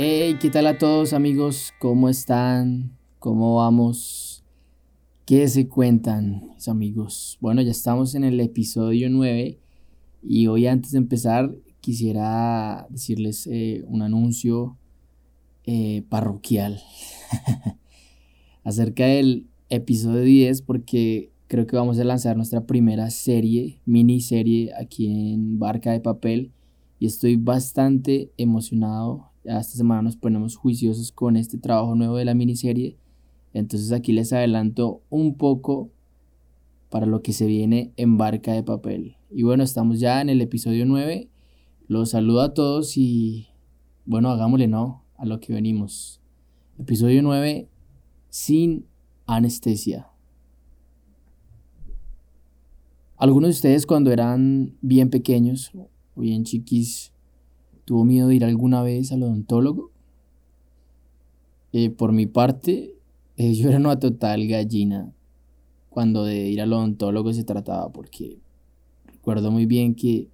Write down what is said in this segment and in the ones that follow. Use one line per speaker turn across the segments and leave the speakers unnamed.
Hey, ¿qué tal a todos amigos? ¿Cómo están? ¿Cómo vamos? ¿Qué se cuentan, mis amigos? Bueno, ya estamos en el episodio 9 y hoy antes de empezar quisiera decirles eh, un anuncio eh, parroquial acerca del episodio 10 porque creo que vamos a lanzar nuestra primera serie, miniserie aquí en Barca de Papel y estoy bastante emocionado esta semana nos ponemos juiciosos con este trabajo nuevo de la miniserie. Entonces aquí les adelanto un poco para lo que se viene en Barca de Papel. Y bueno, estamos ya en el episodio 9. Los saludo a todos y bueno, hagámosle no a lo que venimos. Episodio 9 sin anestesia. Algunos de ustedes cuando eran bien pequeños o bien chiquis ¿Tuvo miedo de ir alguna vez al odontólogo? Eh, por mi parte, yo era una total gallina cuando de ir al odontólogo se trataba, porque recuerdo muy bien que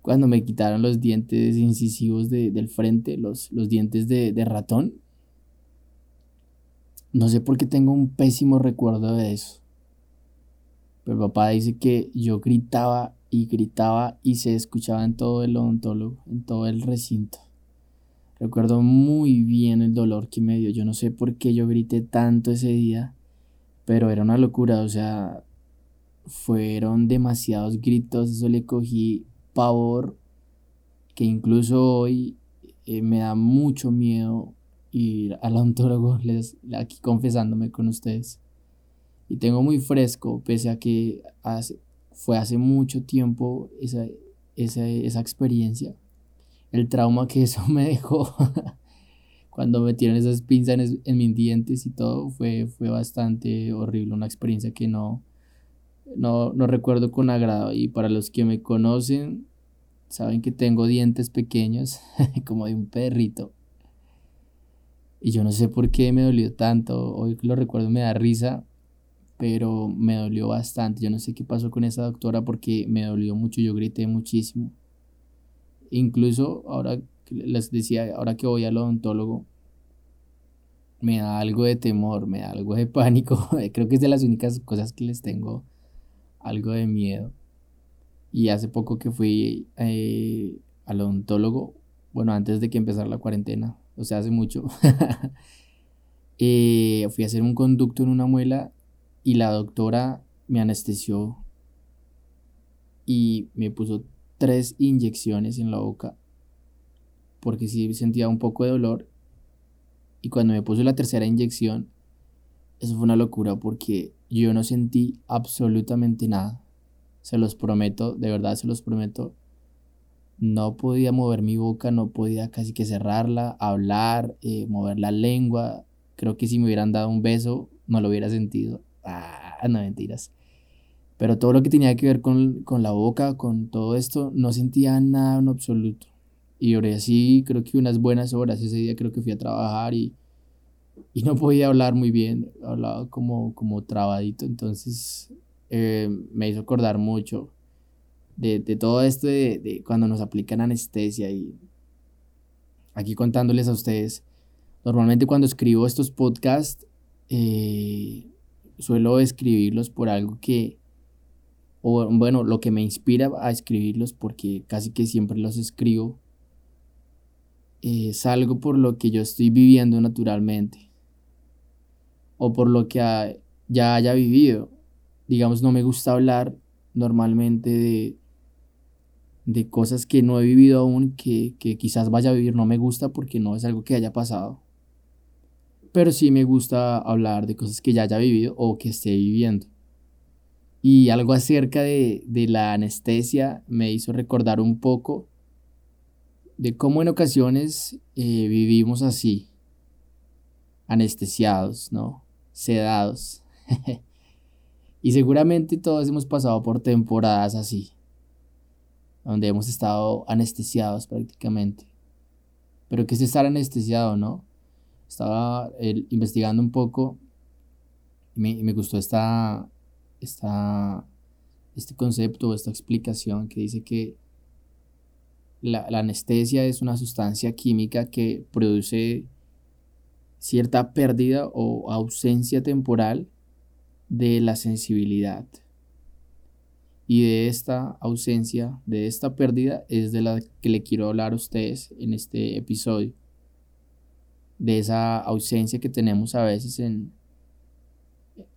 cuando me quitaron los dientes incisivos del frente, los, los dientes de, de ratón, no sé por qué tengo un pésimo recuerdo de eso. Pero papá dice que yo gritaba y gritaba y se escuchaba en todo el odontólogo, en todo el recinto. Recuerdo muy bien el dolor que me dio. Yo no sé por qué yo grité tanto ese día, pero era una locura. O sea, fueron demasiados gritos. Eso le cogí pavor, que incluso hoy eh, me da mucho miedo ir al odontólogo, aquí confesándome con ustedes. Y tengo muy fresco, pese a que hace, fue hace mucho tiempo esa, esa, experiencia. El trauma que eso me dejó cuando metieron esas pinzas en, mis dientes y todo fue, fue bastante horrible. Una experiencia que no, no, no recuerdo con agrado. Y para los que me conocen, saben que tengo dientes pequeños, como de un perrito. Y yo no sé por qué me dolió tanto. Hoy que lo recuerdo me da risa pero me dolió bastante. Yo no sé qué pasó con esa doctora porque me dolió mucho, yo grité muchísimo. Incluso ahora les decía, ahora que voy al odontólogo, me da algo de temor, me da algo de pánico. Creo que es de las únicas cosas que les tengo algo de miedo. Y hace poco que fui eh, al odontólogo, bueno, antes de que empezara la cuarentena, o sea, hace mucho, eh, fui a hacer un conducto en una muela y la doctora me anestesió y me puso tres inyecciones en la boca porque sí sentía un poco de dolor. Y cuando me puso la tercera inyección, eso fue una locura porque yo no sentí absolutamente nada. Se los prometo, de verdad se los prometo. No podía mover mi boca, no podía casi que cerrarla, hablar, eh, mover la lengua. Creo que si me hubieran dado un beso, no lo hubiera sentido. Ah, no mentiras. Pero todo lo que tenía que ver con, la boca, con todo esto, no sentía nada en absoluto. Y oré así, creo que unas buenas horas. Ese día creo que fui a trabajar y, y no podía hablar muy bien. Hablaba como, como trabadito. Entonces eh, me hizo acordar mucho de, todo esto de, de, cuando nos aplican anestesia. Y aquí contándoles a ustedes, normalmente cuando escribo estos podcasts, eh, suelo escribirlos por algo que, o bueno, lo que me inspira a escribirlos, porque casi que siempre los escribo, es algo por lo que yo estoy viviendo naturalmente, o por lo que ya haya vivido. Digamos, no me gusta hablar normalmente de, de cosas que no he vivido aún, que, que quizás vaya a vivir, no me gusta porque no es algo que haya pasado pero sí me gusta hablar de cosas que ya haya vivido o que esté viviendo. Y algo acerca de, la anestesia me hizo recordar un poco de cómo en ocasiones eh, vivimos así, anestesiados, ¿no? Sedados. y seguramente todos hemos pasado por temporadas así, donde hemos estado anestesiados prácticamente. Pero ¿qué es estar anestesiado, no? Estaba investigando un poco y me, gustó esta, esta, este concepto, esta explicación que dice que la, la anestesia es una sustancia química que produce cierta pérdida o ausencia temporal de la sensibilidad. Y de esta ausencia, de esta pérdida, es de la que le quiero hablar a ustedes en este episodio. De esa ausencia que tenemos a veces en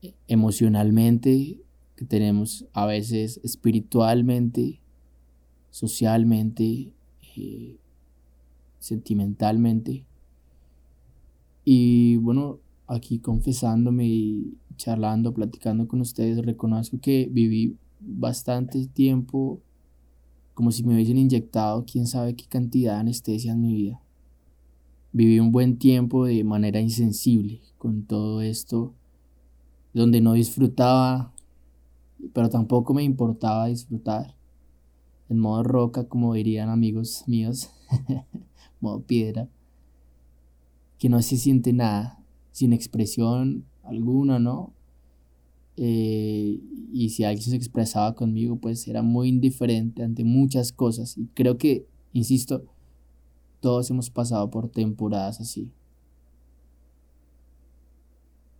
e, emocionalmente, que tenemos a veces espiritualmente, socialmente, eh, sentimentalmente. Y bueno, aquí confesándome y charlando, platicando con ustedes, reconozco que viví bastante tiempo como si me hubiesen inyectado quién sabe qué cantidad de anestesia en mi vida. Viví un buen tiempo de manera insensible con todo esto, donde no disfrutaba, pero tampoco me importaba disfrutar. En modo roca, como dirían amigos míos, modo piedra, que no se siente nada, sin expresión alguna, ¿no? Eh, y si alguien se expresaba conmigo, pues era muy indiferente ante muchas cosas. Y creo que, insisto, todos hemos pasado por temporadas así.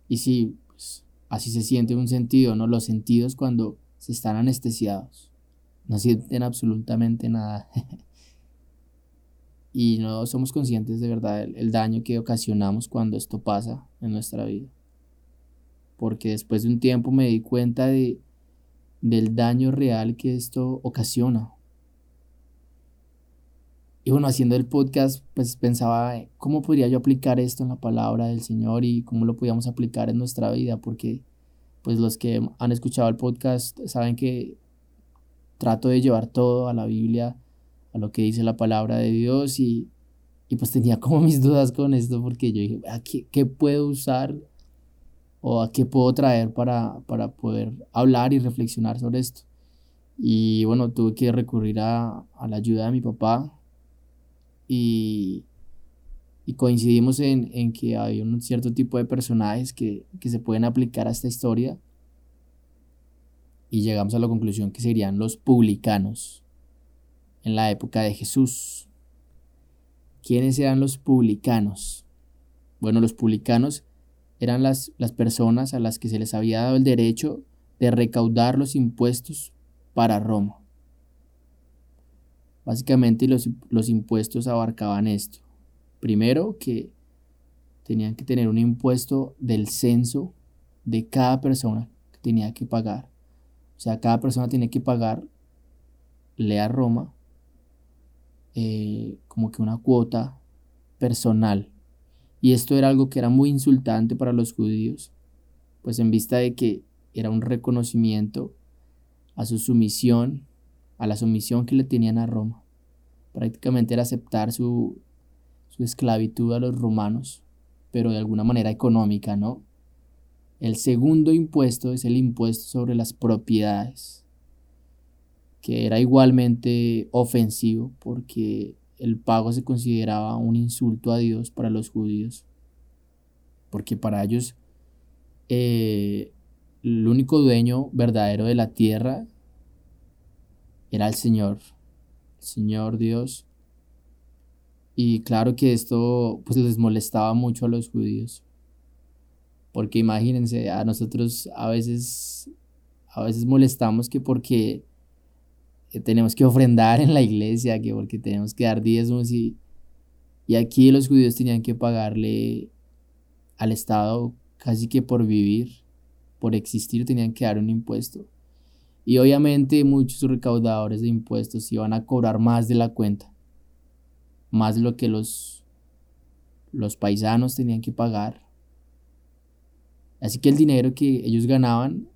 Y sí, pues así se siente un sentido, ¿no? Los sentidos cuando se están anestesiados. No sienten absolutamente nada. y no somos conscientes de verdad el daño que ocasionamos cuando esto pasa en nuestra vida porque después de un tiempo me di cuenta de, del daño real que esto ocasiona. Y bueno, haciendo el podcast, pues pensaba, ¿cómo podría yo aplicar esto en la palabra del Señor y cómo lo podíamos aplicar en nuestra vida? Porque pues los que han escuchado el podcast saben que trato de llevar todo a la Biblia, a lo que dice la palabra de Dios y, y pues tenía como mis dudas con esto porque yo dije, ah, ¿qué, qué puedo usar o a qué puedo traer para, para poder hablar y reflexionar sobre esto. Y bueno, tuve que recurrir a, a la ayuda de mi papá y, y coincidimos en, en, que hay un cierto tipo de personajes que, que se pueden aplicar a esta historia y llegamos a la conclusión que serían los publicanos en la época de Jesús. ¿Quiénes eran los publicanos? Bueno, los publicanos eran las, las personas a las que se les había dado el derecho de recaudar los impuestos para Roma. Básicamente los, los impuestos abarcaban esto. Primero que tenían que tener un impuesto del censo de cada persona que tenía que pagar. O sea, cada persona tenía que pagar, a Roma, eh, como que una cuota personal y esto era algo que era muy insultante para los judíos, pues en vista de que era un reconocimiento a su sumisión, a la sumisión que le tenían a Roma. Prácticamente era aceptar su, su esclavitud a los romanos, pero de alguna manera económica, ¿no? El segundo impuesto es el impuesto sobre las propiedades, que era igualmente ofensivo porque el pago se consideraba un insulto a Dios para los judíos, porque para ellos eh, el único dueño verdadero de la tierra era el Señor, el Señor Dios. Y claro que esto pues les molestaba mucho a los judíos. Porque imagínense, a nosotros a veces a veces molestamos que porque que tenemos que ofrendar en la iglesia, que porque tenemos que dar diezmos y, y aquí los judíos tenían que pagarle al Estado casi que por vivir, por existir, tenían que dar un impuesto. Y obviamente muchos recaudadores de impuestos iban a cobrar más de la cuenta, más de lo que los, los paisanos tenían que pagar. Así que el dinero que ellos ganaban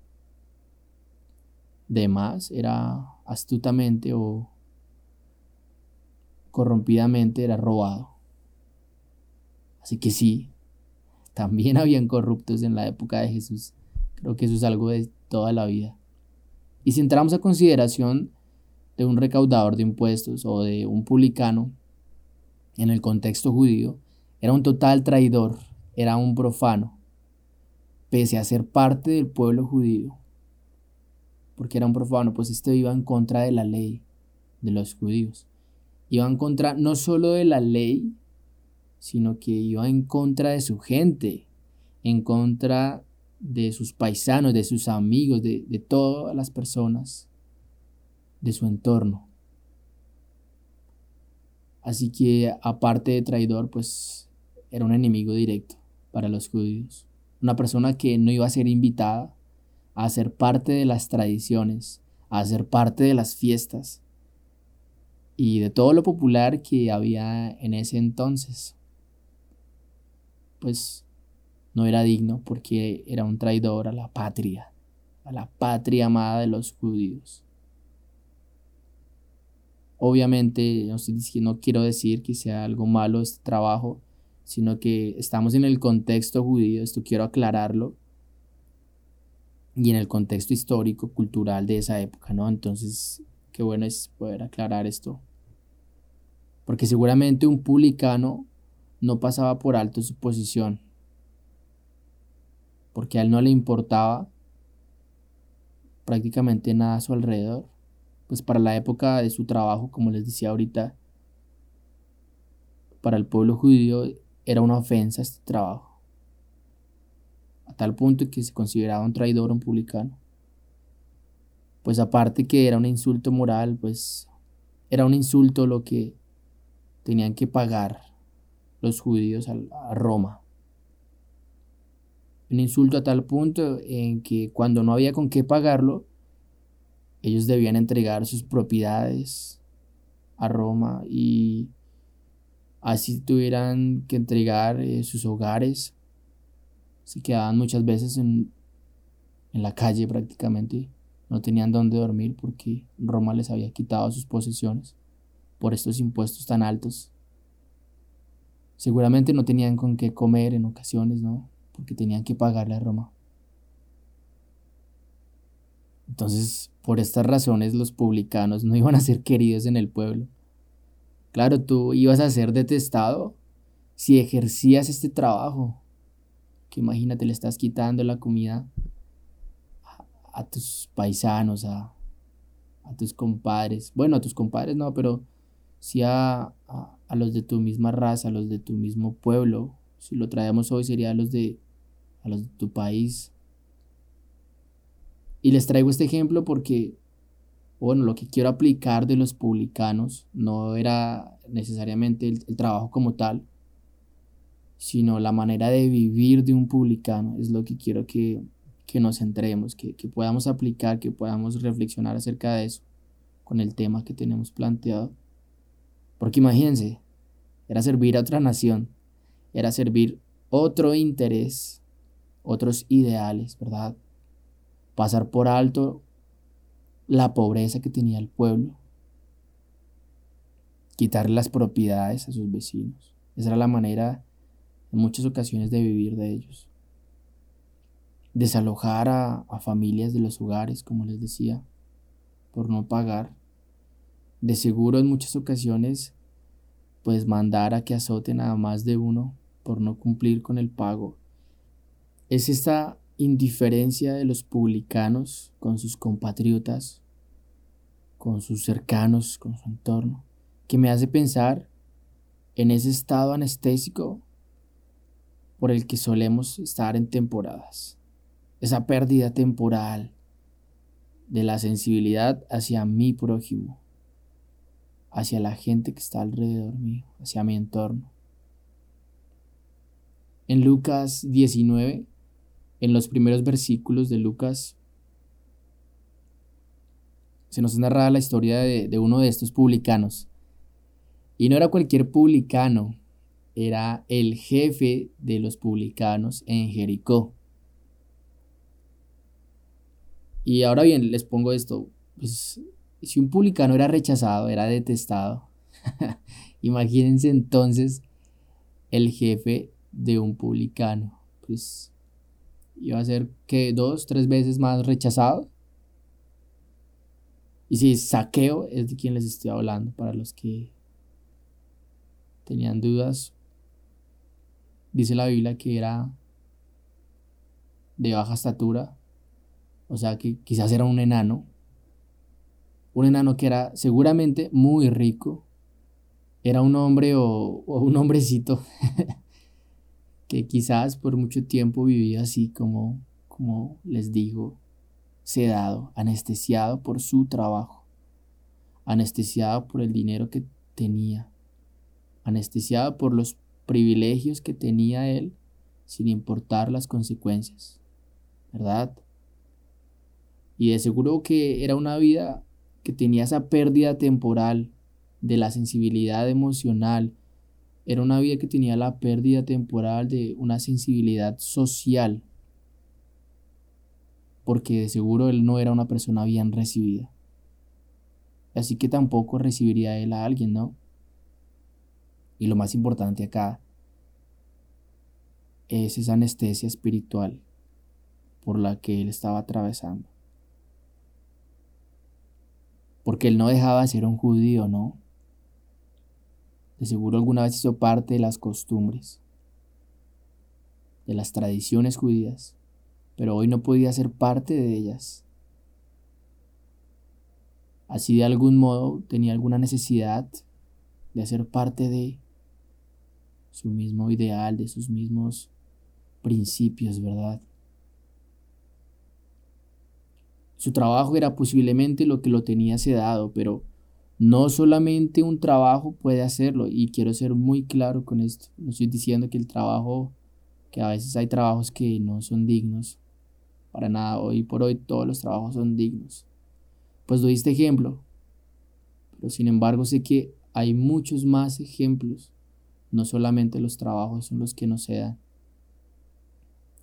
de más era astutamente o corrompidamente era robado. Así que sí, también habían corruptos en la época de Jesús. Creo que eso es algo de toda la vida. Y si entramos a consideración de un recaudador de impuestos o de un publicano en el contexto judío, era un total traidor, era un profano, pese a ser parte del pueblo judío porque era un profano, pues este iba en contra de la ley de los judíos. iba en contra no solo de la ley, sino que iba en contra de su gente, en contra de sus paisanos, de sus amigos, de, de todas las personas de su entorno. Así que aparte de traidor, pues era un enemigo directo para los judíos. Una persona que no iba a ser invitada a ser parte de las tradiciones, a ser parte de las fiestas y de todo lo popular que había en ese entonces. Pues no era digno porque era un traidor a la patria, a la patria amada de los judíos. Obviamente, no, no quiero decir que sea algo malo este trabajo, sino que estamos en el contexto judío, esto quiero aclararlo, y en el contexto histórico, cultural de esa época, ¿no? Entonces, qué bueno es poder aclarar esto. Porque seguramente un publicano no pasaba por alto su posición, porque a él no le importaba prácticamente nada a su alrededor. Pues para la época de su trabajo, como les decía ahorita, para el pueblo judío era una ofensa este trabajo. A tal punto que se consideraba un traidor, un publicano. Pues aparte que era un insulto moral, pues era un insulto lo que tenían que pagar los judíos a Roma. Un insulto a tal punto en que cuando no había con qué pagarlo, ellos debían entregar sus propiedades a Roma y así tuvieran que entregar eh, sus hogares. Se quedaban muchas veces en, en la calle prácticamente. No tenían dónde dormir porque Roma les había quitado sus posesiones por estos impuestos tan altos. Seguramente no tenían con qué comer en ocasiones, ¿no? Porque tenían que pagarle a Roma. Entonces, por estas razones, los publicanos no iban a ser queridos en el pueblo. Claro, tú ibas a ser detestado si ejercías este trabajo. Que imagínate, le estás quitando la comida a, tus paisanos, a, tus compadres. Bueno, a tus compadres no, pero sí a, a, los de tu misma raza, a los de tu mismo pueblo. Si lo traemos hoy sería los de, a los de tu país. Y les traigo este ejemplo porque bueno, lo que quiero aplicar de los publicanos no era necesariamente el, trabajo como tal, sino la manera de vivir de un publicano. Es lo que quiero que, nos centremos, que, que podamos aplicar, que podamos reflexionar acerca de eso con el tema que tenemos planteado. Porque imagínense, era servir a otra nación, era servir otro interés, otros ideales, ¿verdad? Pasar por alto la pobreza que tenía el pueblo, quitarle las propiedades a sus vecinos. Esa era la manera en muchas ocasiones de vivir de ellos. Desalojar a, familias de los hogares, como les decía, por no pagar. De seguro en muchas ocasiones, pues mandar a que azoten a más de uno por no cumplir con el pago. Es esta indiferencia de los publicanos con sus compatriotas, con sus cercanos, con su entorno, que me hace pensar en ese estado anestésico por el que solemos estar en temporadas. Esa pérdida temporal de la sensibilidad hacia mi prójimo, hacia la gente que está alrededor mío, hacia mi entorno. En Lucas 19 en los primeros versículos de Lucas se nos narra la historia de, de uno de estos publicanos. Y no era cualquier publicano, era el jefe de los publicanos en Jericó. Y ahora bien, les pongo esto, pues si un publicano era rechazado, era detestado, imagínense entonces el jefe de un publicano, pues iba a ser que dos, tres veces más rechazado. Y si saqueo es de quien les estoy hablando, para los que tenían dudas, dice la Biblia que era de baja estatura, o sea que quizás era un enano, un enano que era seguramente muy rico, era un hombre o, un hombrecito que quizás por mucho tiempo vivía así como, como les digo, sedado, anestesiado por su trabajo, anestesiado por el dinero que tenía, anestesiado por los privilegios que tenía él sin importar las consecuencias, ¿verdad? Y de seguro que era una vida que tenía esa pérdida temporal de la sensibilidad emocional, era una vida que tenía la pérdida temporal de una sensibilidad social, porque de seguro él no era una persona bien recibida. Así que tampoco recibiría él a alguien, ¿no? Y lo más importante acá es esa anestesia espiritual por la que él estaba atravesando. Porque él no dejaba de ser un judío, ¿no? De seguro alguna vez hizo parte de las costumbres, de las tradiciones judías, pero hoy no podía ser parte de ellas. Así de algún modo tenía alguna necesidad de hacer parte de su mismo ideal, de sus mismos principios, ¿verdad? Su trabajo era posiblemente lo que lo tenía sedado, pero no solamente un trabajo puede hacerlo, y quiero ser muy claro con esto. No estoy diciendo que el trabajo, que a veces hay trabajos que no son dignos, para nada, hoy por hoy todos los trabajos son dignos. Pues doy este ejemplo, pero sin embargo sé que hay muchos más ejemplos, no solamente los trabajos son los que nos sedan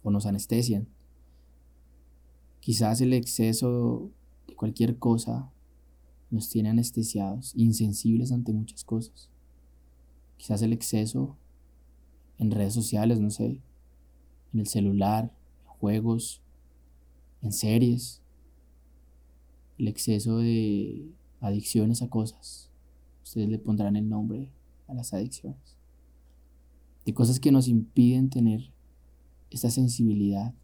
o nos anestesian. Quizás el exceso de cualquier cosa nos tiene anestesiados, insensibles ante muchas cosas. Quizás el exceso en redes sociales, no sé, en el celular, en juegos, en series, el exceso de adicciones a cosas. Ustedes le pondrán el nombre a las adicciones. De cosas que nos impiden tener esta sensibilidad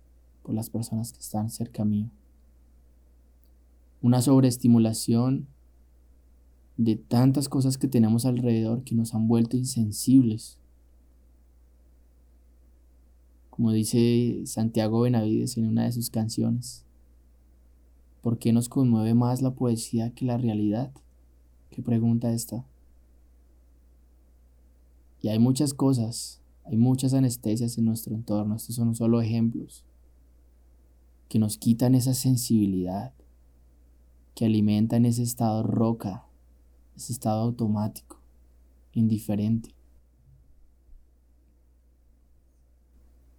por las personas que están cerca mío. Una sobreestimulación de tantas cosas que tenemos alrededor que nos han vuelto insensibles. Como dice Santiago Benavides en una de sus canciones, ¿por qué nos conmueve más la poesía que la realidad? ¿Qué pregunta esta? Y hay muchas cosas, hay muchas anestesias en nuestro entorno, estos son solo ejemplos, que nos quitan esa sensibilidad, que alimentan ese estado roca ese estado automático, indiferente.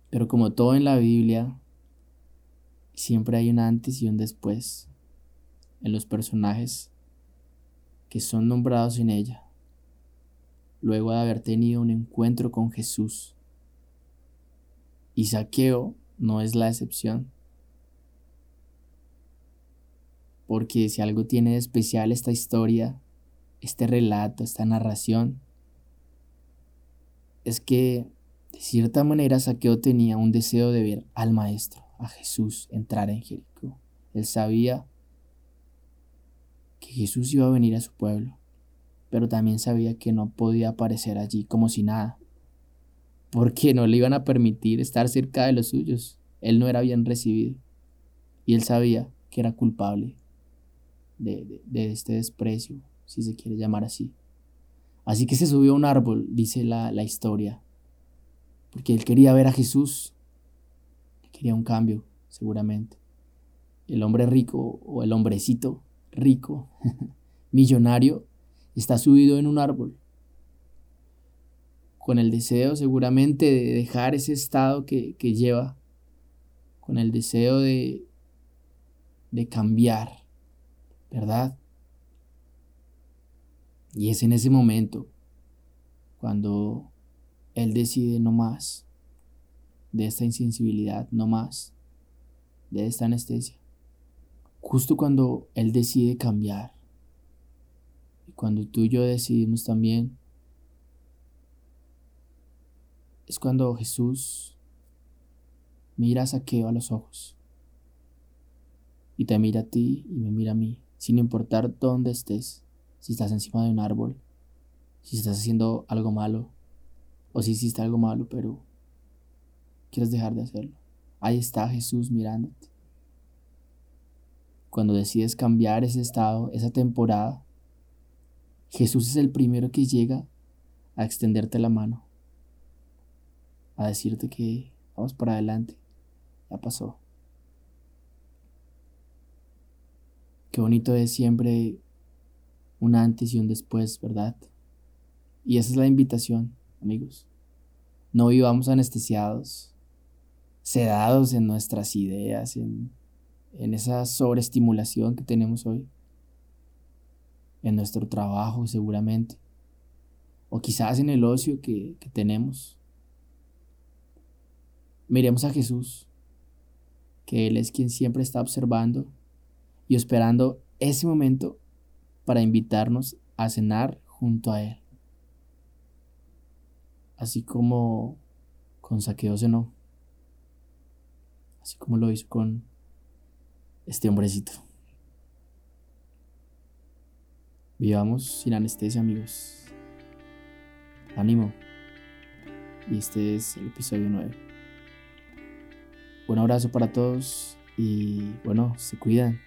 Pero como todo en la Biblia, siempre hay un antes y un después en los personajes que son nombrados en ella, luego de haber tenido un encuentro con Jesús. Y Saqueo no es la excepción. Porque si algo tiene de especial esta historia este relato, esta narración, es que de cierta manera Saqueo tenía un deseo de ver al Maestro, a Jesús, entrar en Jericó. Él sabía que Jesús iba a venir a su pueblo, pero también sabía que no podía aparecer allí como si nada, porque no le iban a permitir estar cerca de los suyos. Él no era bien recibido y él sabía que era culpable de, de este desprecio, si se quiere llamar así. Así que se subió a un árbol, dice la, la historia, porque él quería ver a Jesús, quería un cambio, seguramente. El hombre rico o el hombrecito rico, millonario, está subido en un árbol, con el deseo seguramente de dejar ese estado que, que lleva, con el deseo de, de cambiar, ¿verdad? Y es en ese momento cuando él decide no más de esta insensibilidad, no más de esta anestesia. Justo cuando él decide cambiar y cuando tú y yo decidimos también, es cuando Jesús mira a Saqueo a los ojos y te mira a ti y me mira a mí, sin importar dónde estés si estás encima de un árbol, si estás haciendo algo malo o si hiciste algo malo, pero quieres dejar de hacerlo. Ahí está Jesús mirándote. Cuando decides cambiar ese estado, esa temporada, Jesús es el primero que llega a extenderte la mano, a decirte que vamos para adelante, ya pasó. Qué bonito es siempre un antes y un después, ¿verdad? Y esa es la invitación, amigos. No vivamos anestesiados, sedados en nuestras ideas, en, en esa sobreestimulación que tenemos hoy, en nuestro trabajo seguramente, o quizás en el ocio que, que tenemos. Miremos a Jesús, que Él es quien siempre está observando y esperando ese momento para invitarnos a cenar junto a Él. Así como con Saqueo cenó. Así como lo hizo con este hombrecito. Vivamos sin anestesia, amigos. Ánimo. Y este es el episodio 9. Un abrazo para todos y bueno, se cuidan.